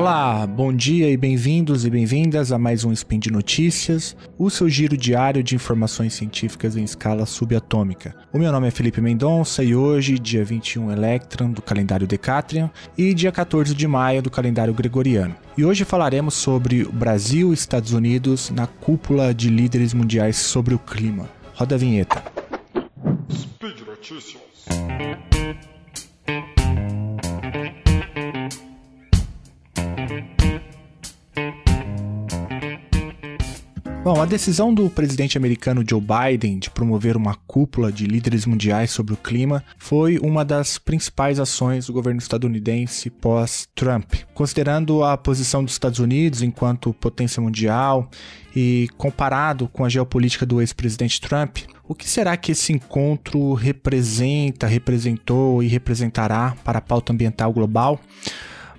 Olá, bom dia e bem-vindos e bem-vindas a mais um Spin de Notícias, o seu giro diário de informações científicas em escala subatômica. O meu nome é Felipe Mendonça e hoje, dia 21 Electron do calendário Decatrian e dia 14 de maio do calendário Gregoriano. E hoje falaremos sobre o Brasil e Estados Unidos na cúpula de líderes mundiais sobre o clima. Roda a vinheta. Speed Notícias. Bom, a decisão do presidente americano Joe Biden de promover uma cúpula de líderes mundiais sobre o clima foi uma das principais ações do governo estadunidense pós-Trump. Considerando a posição dos Estados Unidos enquanto potência mundial e comparado com a geopolítica do ex-presidente Trump, o que será que esse encontro representa, representou e representará para a pauta ambiental global?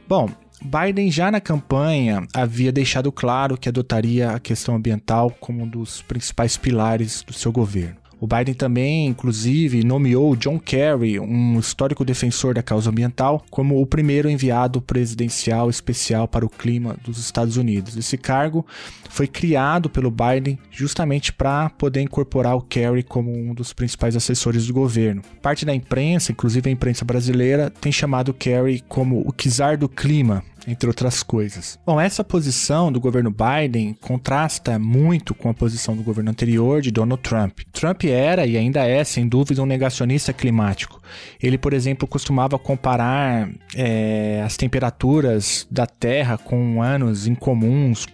Bom, Biden já na campanha havia deixado claro que adotaria a questão ambiental como um dos principais pilares do seu governo. O Biden também, inclusive, nomeou John Kerry, um histórico defensor da causa ambiental, como o primeiro enviado presidencial especial para o clima dos Estados Unidos. Esse cargo foi criado pelo Biden justamente para poder incorporar o Kerry como um dos principais assessores do governo. Parte da imprensa, inclusive a imprensa brasileira, tem chamado Kerry como o czar do clima, entre outras coisas. Bom, essa posição do governo Biden contrasta muito com a posição do governo anterior de Donald Trump. Trump era e ainda é, sem dúvida, um negacionista climático. Ele, por exemplo, costumava comparar é, as temperaturas da Terra com anos incomuns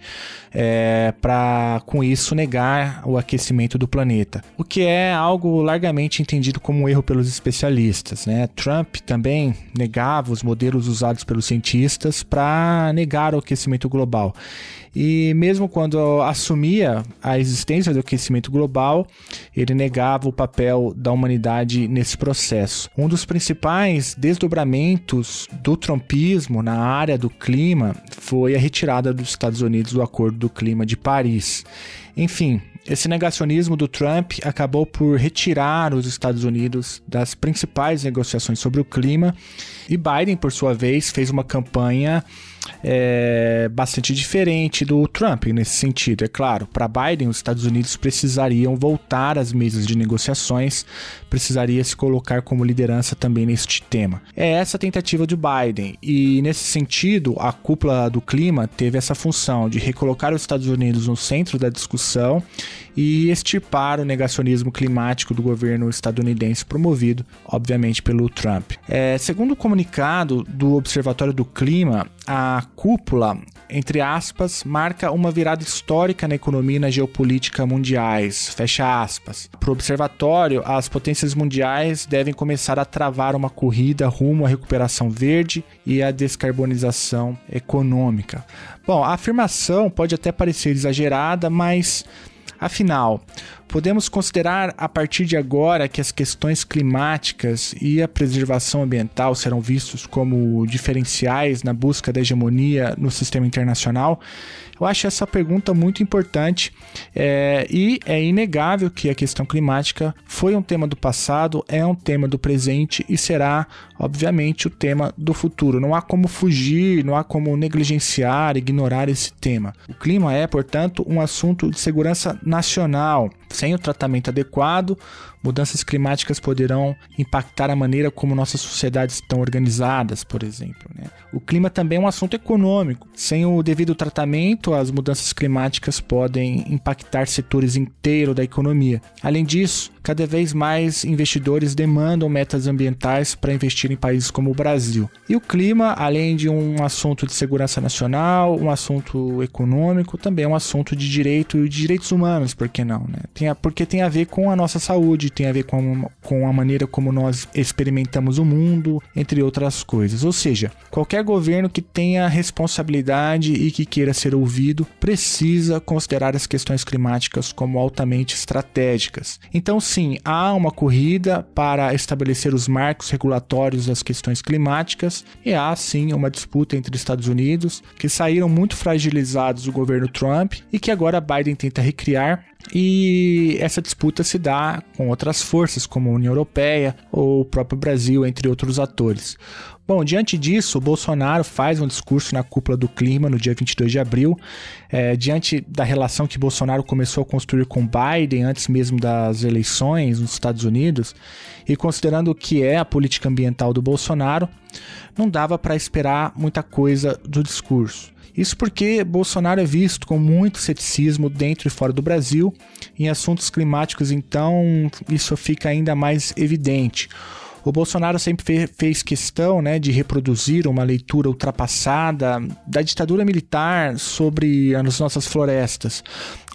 é, para, com isso, negar o aquecimento do planeta, o que é algo largamente entendido como um erro pelos especialistas. Né? Trump também negava os modelos usados pelos cientistas para negar o aquecimento global. E mesmo quando assumia a existência do aquecimento global, ele negava o papel da humanidade nesse processo. Um dos principais desdobramentos do trumpismo na área do clima foi a retirada dos Estados Unidos do Acordo do Clima de Paris. Enfim, esse negacionismo do Trump acabou por retirar os Estados Unidos das principais negociações sobre o clima e Biden, por sua vez, fez uma campanha é, bastante diferente do Trump nesse sentido. É claro, para Biden, os Estados Unidos precisariam voltar às mesas de negociações, precisaria se colocar como liderança também neste tema. É essa a tentativa de Biden, e nesse sentido, a cúpula do clima teve essa função de recolocar os Estados Unidos no centro da discussão e extirpar o negacionismo climático do governo estadunidense promovido, obviamente, pelo Trump. É, segundo o comunicado do Observatório do Clima, a cúpula, entre aspas, marca uma virada histórica na economia e na geopolítica mundiais, fecha aspas. Para o observatório, as potências mundiais devem começar a travar uma corrida rumo à recuperação verde e à descarbonização econômica. Bom, a afirmação pode até parecer exagerada, mas Afinal, podemos considerar a partir de agora que as questões climáticas e a preservação ambiental serão vistos como diferenciais na busca da hegemonia no sistema internacional? Eu acho essa pergunta muito importante é, e é inegável que a questão climática foi um tema do passado, é um tema do presente e será, obviamente, o tema do futuro. Não há como fugir, não há como negligenciar, ignorar esse tema. O clima é, portanto, um assunto de segurança nacional. Sem o tratamento adequado, mudanças climáticas poderão impactar a maneira como nossas sociedades estão organizadas, por exemplo. Né? O clima também é um assunto econômico. Sem o devido tratamento, as mudanças climáticas podem impactar setores inteiros da economia. Além disso, cada vez mais investidores demandam metas ambientais para investir em países como o Brasil. E o clima, além de um assunto de segurança nacional, um assunto econômico, também é um assunto de direito e de direitos humanos, por que não? Né? Tem a, porque tem a ver com a nossa saúde, tem a ver com, com a maneira como nós experimentamos o mundo, entre outras coisas. Ou seja, qualquer governo que tenha responsabilidade e que queira ser ouvido precisa considerar as questões climáticas como altamente estratégicas. Então, sim, há uma corrida para estabelecer os marcos regulatórios das questões climáticas e há sim uma disputa entre Estados Unidos, que saíram muito fragilizados do governo Trump e que agora Biden tenta recriar e essa disputa se dá com outras forças, como a União Europeia ou o próprio Brasil, entre outros atores. Bom, diante disso, o Bolsonaro faz um discurso na cúpula do clima no dia 22 de abril, é, diante da relação que Bolsonaro começou a construir com Biden antes mesmo das eleições nos Estados Unidos, e considerando o que é a política ambiental do Bolsonaro, não dava para esperar muita coisa do discurso. Isso porque Bolsonaro é visto com muito ceticismo dentro e fora do Brasil. Em assuntos climáticos, então, isso fica ainda mais evidente. O Bolsonaro sempre fez questão né, de reproduzir uma leitura ultrapassada da ditadura militar sobre as nossas florestas.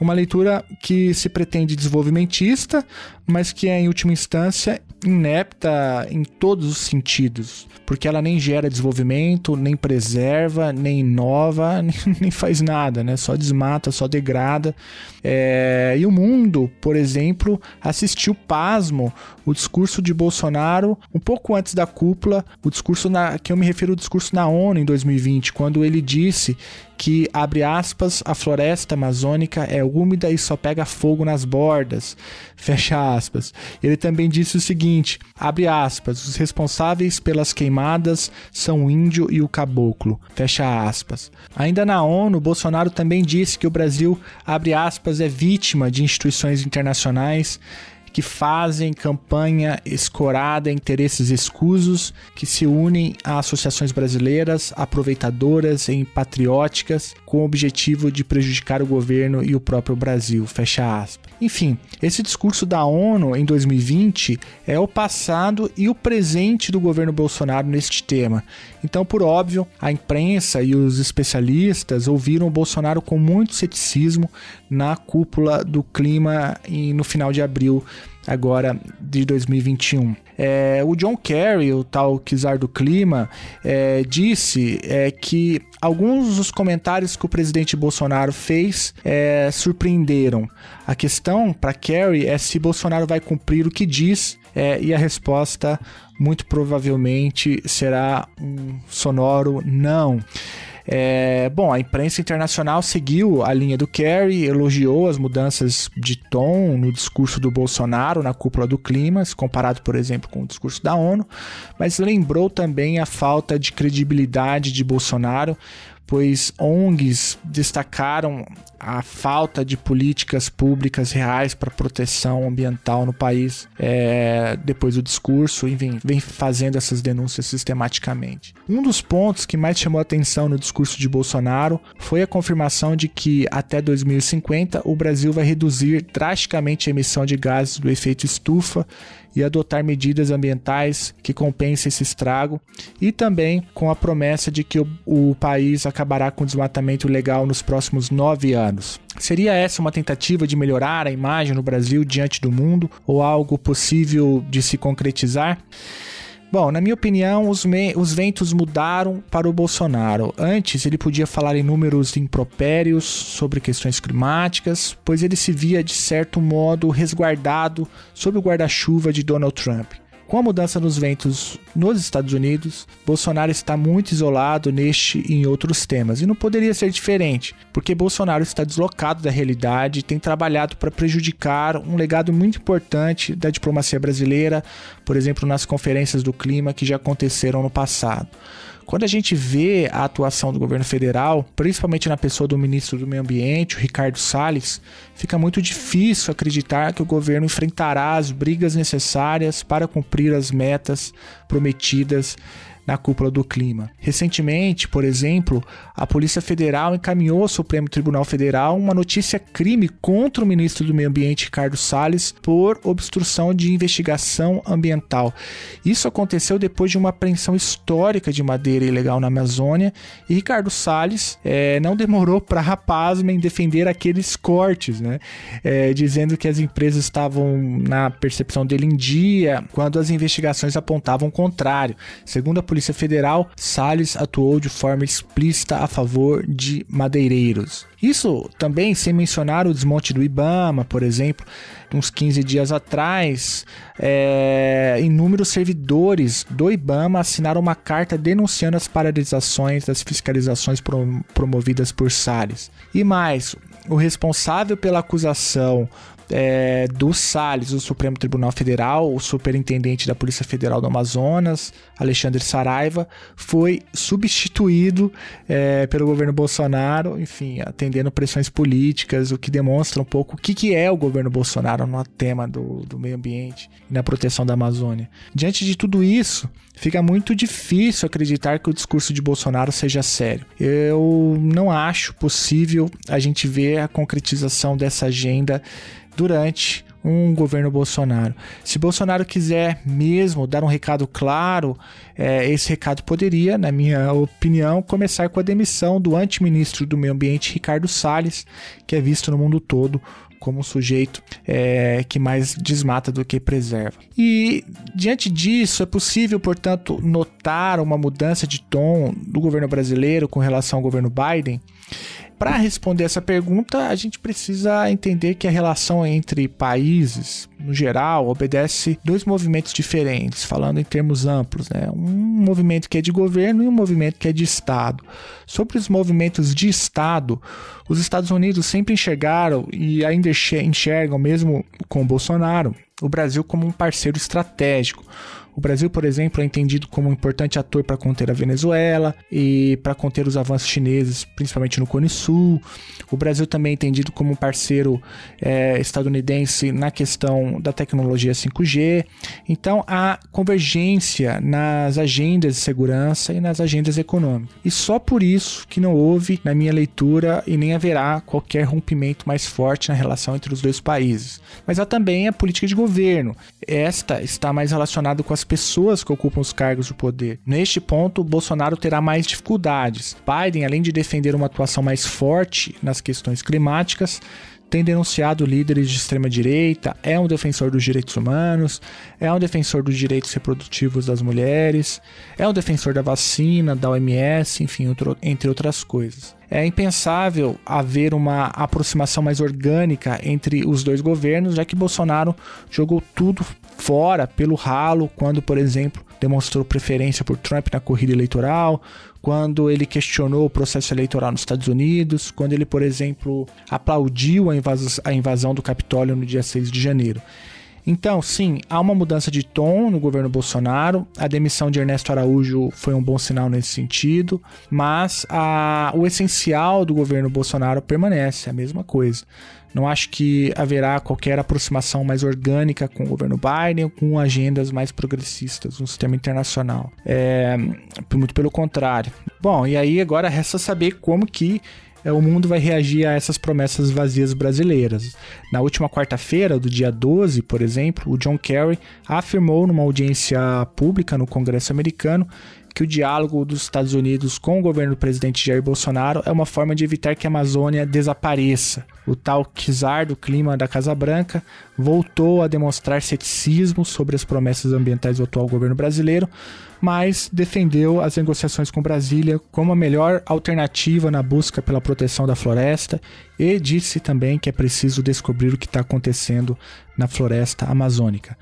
Uma leitura que se pretende desenvolvimentista, mas que é, em última instância, inepta em todos os sentidos, porque ela nem gera desenvolvimento, nem preserva, nem inova, nem, faz nada, né? Só desmata, só degrada. É... E o mundo, por exemplo, assistiu pasmo o discurso de Bolsonaro um pouco antes da cúpula, o discurso na, que eu me refiro ao discurso na ONU em 2020, quando ele disse que, abre aspas, a floresta amazônica é úmida e só pega fogo nas bordas, fecha aspas. Ele também disse o seguinte, abre aspas, os responsáveis pelas queimadas são o índio e o caboclo, fecha aspas. Ainda na ONU, Bolsonaro também disse que o Brasil, abre aspas, é vítima de instituições internacionais que fazem campanha escorada em interesses escusos, que se unem a associações brasileiras aproveitadoras e patrióticas com o objetivo de prejudicar o governo e o próprio Brasil. Fecha aspas. Enfim, esse discurso da ONU em 2020 é o passado e o presente do governo Bolsonaro neste tema. Então, por óbvio, a imprensa e os especialistas ouviram o Bolsonaro com muito ceticismo na cúpula do clima no final de abril agora de 2021. É, o John Kerry, o tal czar do clima, é, disse é, que alguns dos comentários que o presidente Bolsonaro fez é, surpreenderam. A questão para Kerry é se Bolsonaro vai cumprir o que diz é, e a resposta muito provavelmente será um sonoro não. É, bom, a imprensa internacional seguiu a linha do Kerry, elogiou as mudanças de tom no discurso do Bolsonaro na cúpula do clima, comparado, por exemplo, com o discurso da ONU, mas lembrou também a falta de credibilidade de Bolsonaro pois ONGs destacaram a falta de políticas públicas reais para proteção ambiental no país é, depois do discurso, enfim, vem fazendo essas denúncias sistematicamente. Um dos pontos que mais chamou atenção no discurso de Bolsonaro foi a confirmação de que até 2050 o Brasil vai reduzir drasticamente a emissão de gases do efeito estufa e adotar medidas ambientais que compensem esse estrago, e também com a promessa de que o, o país acabará com o desmatamento legal nos próximos nove anos. Seria essa uma tentativa de melhorar a imagem no Brasil diante do mundo ou algo possível de se concretizar? Bom, na minha opinião, os, os, ventos mudaram para o Bolsonaro. Antes, ele podia falar em números impropérios sobre questões climáticas, pois ele se via, de certo modo, resguardado sob o guarda-chuva de Donald Trump. Com a mudança nos ventos nos Estados Unidos, Bolsonaro está muito isolado neste e em outros temas, e não poderia ser diferente, porque Bolsonaro está deslocado da realidade e tem trabalhado para prejudicar um legado muito importante da diplomacia brasileira, por exemplo, nas conferências do clima que já aconteceram no passado. Quando a gente vê a atuação do governo federal, principalmente na pessoa do ministro do Meio Ambiente, o Ricardo Salles, fica muito difícil acreditar que o governo enfrentará as brigas necessárias para cumprir as metas prometidas na cúpula do clima. Recentemente, por exemplo, a Polícia Federal encaminhou ao Supremo Tribunal Federal uma notícia crime contra o ministro do Meio Ambiente, Ricardo Salles, por obstrução de investigação ambiental. Isso aconteceu depois de uma apreensão histórica de madeira ilegal na Amazônia e Ricardo Salles é, não demorou para rapaz em defender aqueles cortes, né? É, dizendo que as empresas estavam na percepção dele em dia, quando as investigações apontavam o contrário. Segundo a Polícia Federal, Salles atuou de forma explícita a favor de madeireiros. Isso também sem mencionar o desmonte do Ibama, por exemplo, uns 15 dias atrás, é, inúmeros servidores do Ibama assinaram uma carta denunciando as paralisações das fiscalizações promovidas por Salles. E mais, o responsável pela acusação é, do Salles, do Supremo Tribunal Federal, o superintendente da Polícia Federal do Amazonas, Alexandre Saraiva, foi substituído é, pelo governo Bolsonaro, enfim, atendendo pressões políticas, o que demonstra um pouco o que, que é o governo Bolsonaro no tema do, do meio ambiente e na proteção da Amazônia. Diante de tudo isso, fica muito difícil acreditar que o discurso de Bolsonaro seja sério. Eu não acho possível a gente ver a concretização dessa agenda durante um governo Bolsonaro. Se Bolsonaro quiser mesmo dar um recado claro, é, esse recado poderia, na minha opinião, começar com a demissão do antiministro do Meio Ambiente, Ricardo Salles, que é visto no mundo todo como um sujeito é, que mais desmata do que preserva. E diante disso, é possível, portanto, notar uma mudança de tom do governo brasileiro com relação ao governo Biden. Para responder essa pergunta, a gente precisa entender que a relação entre países, no geral, obedece dois movimentos diferentes, falando em termos amplos, né? Um movimento que é de governo e um movimento que é de Estado. Sobre os movimentos de Estado, os Estados Unidos sempre enxergaram e ainda enxergam, mesmo com Bolsonaro, o Brasil como um parceiro estratégico o Brasil, por exemplo, é entendido como um importante ator para conter a Venezuela e para conter os avanços chineses, principalmente no Cone Sul. O Brasil também é entendido como um parceiro é, estadunidense na questão da tecnologia 5G. Então, há convergência nas agendas de segurança e nas agendas econômicas. E só por isso que não houve, na minha leitura, e nem haverá qualquer rompimento mais forte na relação entre os dois países. Mas há também a política de governo. Esta está mais relacionada com as pessoas que ocupam os cargos de poder. Neste ponto, Bolsonaro terá mais dificuldades. Biden, além de defender uma atuação mais forte nas questões climáticas, tem denunciado líderes de extrema direita, é um defensor dos direitos humanos, é um defensor dos direitos reprodutivos das mulheres, é um defensor da vacina, da OMS, enfim, entre outras coisas. É impensável haver uma aproximação mais orgânica entre os dois governos, já que Bolsonaro jogou tudo fora pelo ralo quando, por exemplo, demonstrou preferência por Trump na corrida eleitoral, quando ele questionou o processo eleitoral nos Estados Unidos, quando ele, por exemplo, aplaudiu a, invas a invasão do Capitólio no dia 6 de janeiro. Então, sim, há uma mudança de tom no governo Bolsonaro. A demissão de Ernesto Araújo foi um bom sinal nesse sentido, mas a, o essencial do governo Bolsonaro permanece, a mesma coisa. Não acho que haverá qualquer aproximação mais orgânica com o governo Biden ou com agendas mais progressistas no sistema internacional. É, muito pelo contrário. Bom, e aí agora resta saber como que o mundo vai reagir a essas promessas vazias brasileiras. Na última quarta-feira, do dia 12, por exemplo, o John Kerry afirmou numa audiência pública no Congresso americano que o diálogo dos Estados Unidos com o governo do presidente Jair Bolsonaro é uma forma de evitar que a Amazônia desapareça. O tal czar do clima da Casa Branca voltou a demonstrar ceticismo sobre as promessas ambientais do atual governo brasileiro, mas defendeu as negociações com Brasília como a melhor alternativa na busca pela proteção da floresta e disse também que é preciso descobrir o que está acontecendo na floresta amazônica.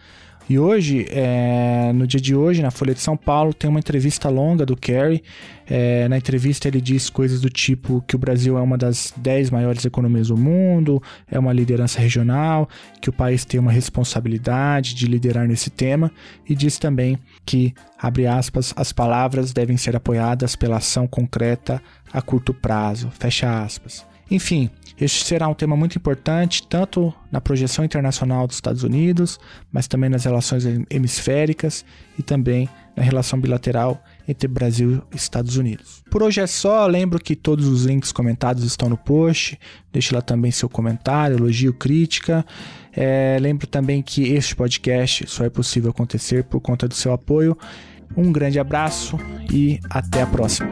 E hoje, é, no dia de hoje, na Folha de São Paulo, tem uma entrevista longa do Kerry. É, na entrevista ele diz coisas do tipo que o Brasil é uma das 10 maiores economias do mundo, é uma liderança regional, que o país tem uma responsabilidade de liderar nesse tema e diz também que, abre aspas, as palavras devem ser apoiadas pela ação concreta a curto prazo, fecha aspas. Enfim, este será um tema muito importante, tanto na projeção internacional dos Estados Unidos, mas também nas relações hemisféricas e também na relação bilateral entre Brasil e Estados Unidos. Por hoje é só, lembro que todos os links comentados estão no post, deixe lá também seu comentário, elogio, crítica. É, lembro também que este podcast só é possível acontecer por conta do seu apoio. Um grande abraço e até a próxima.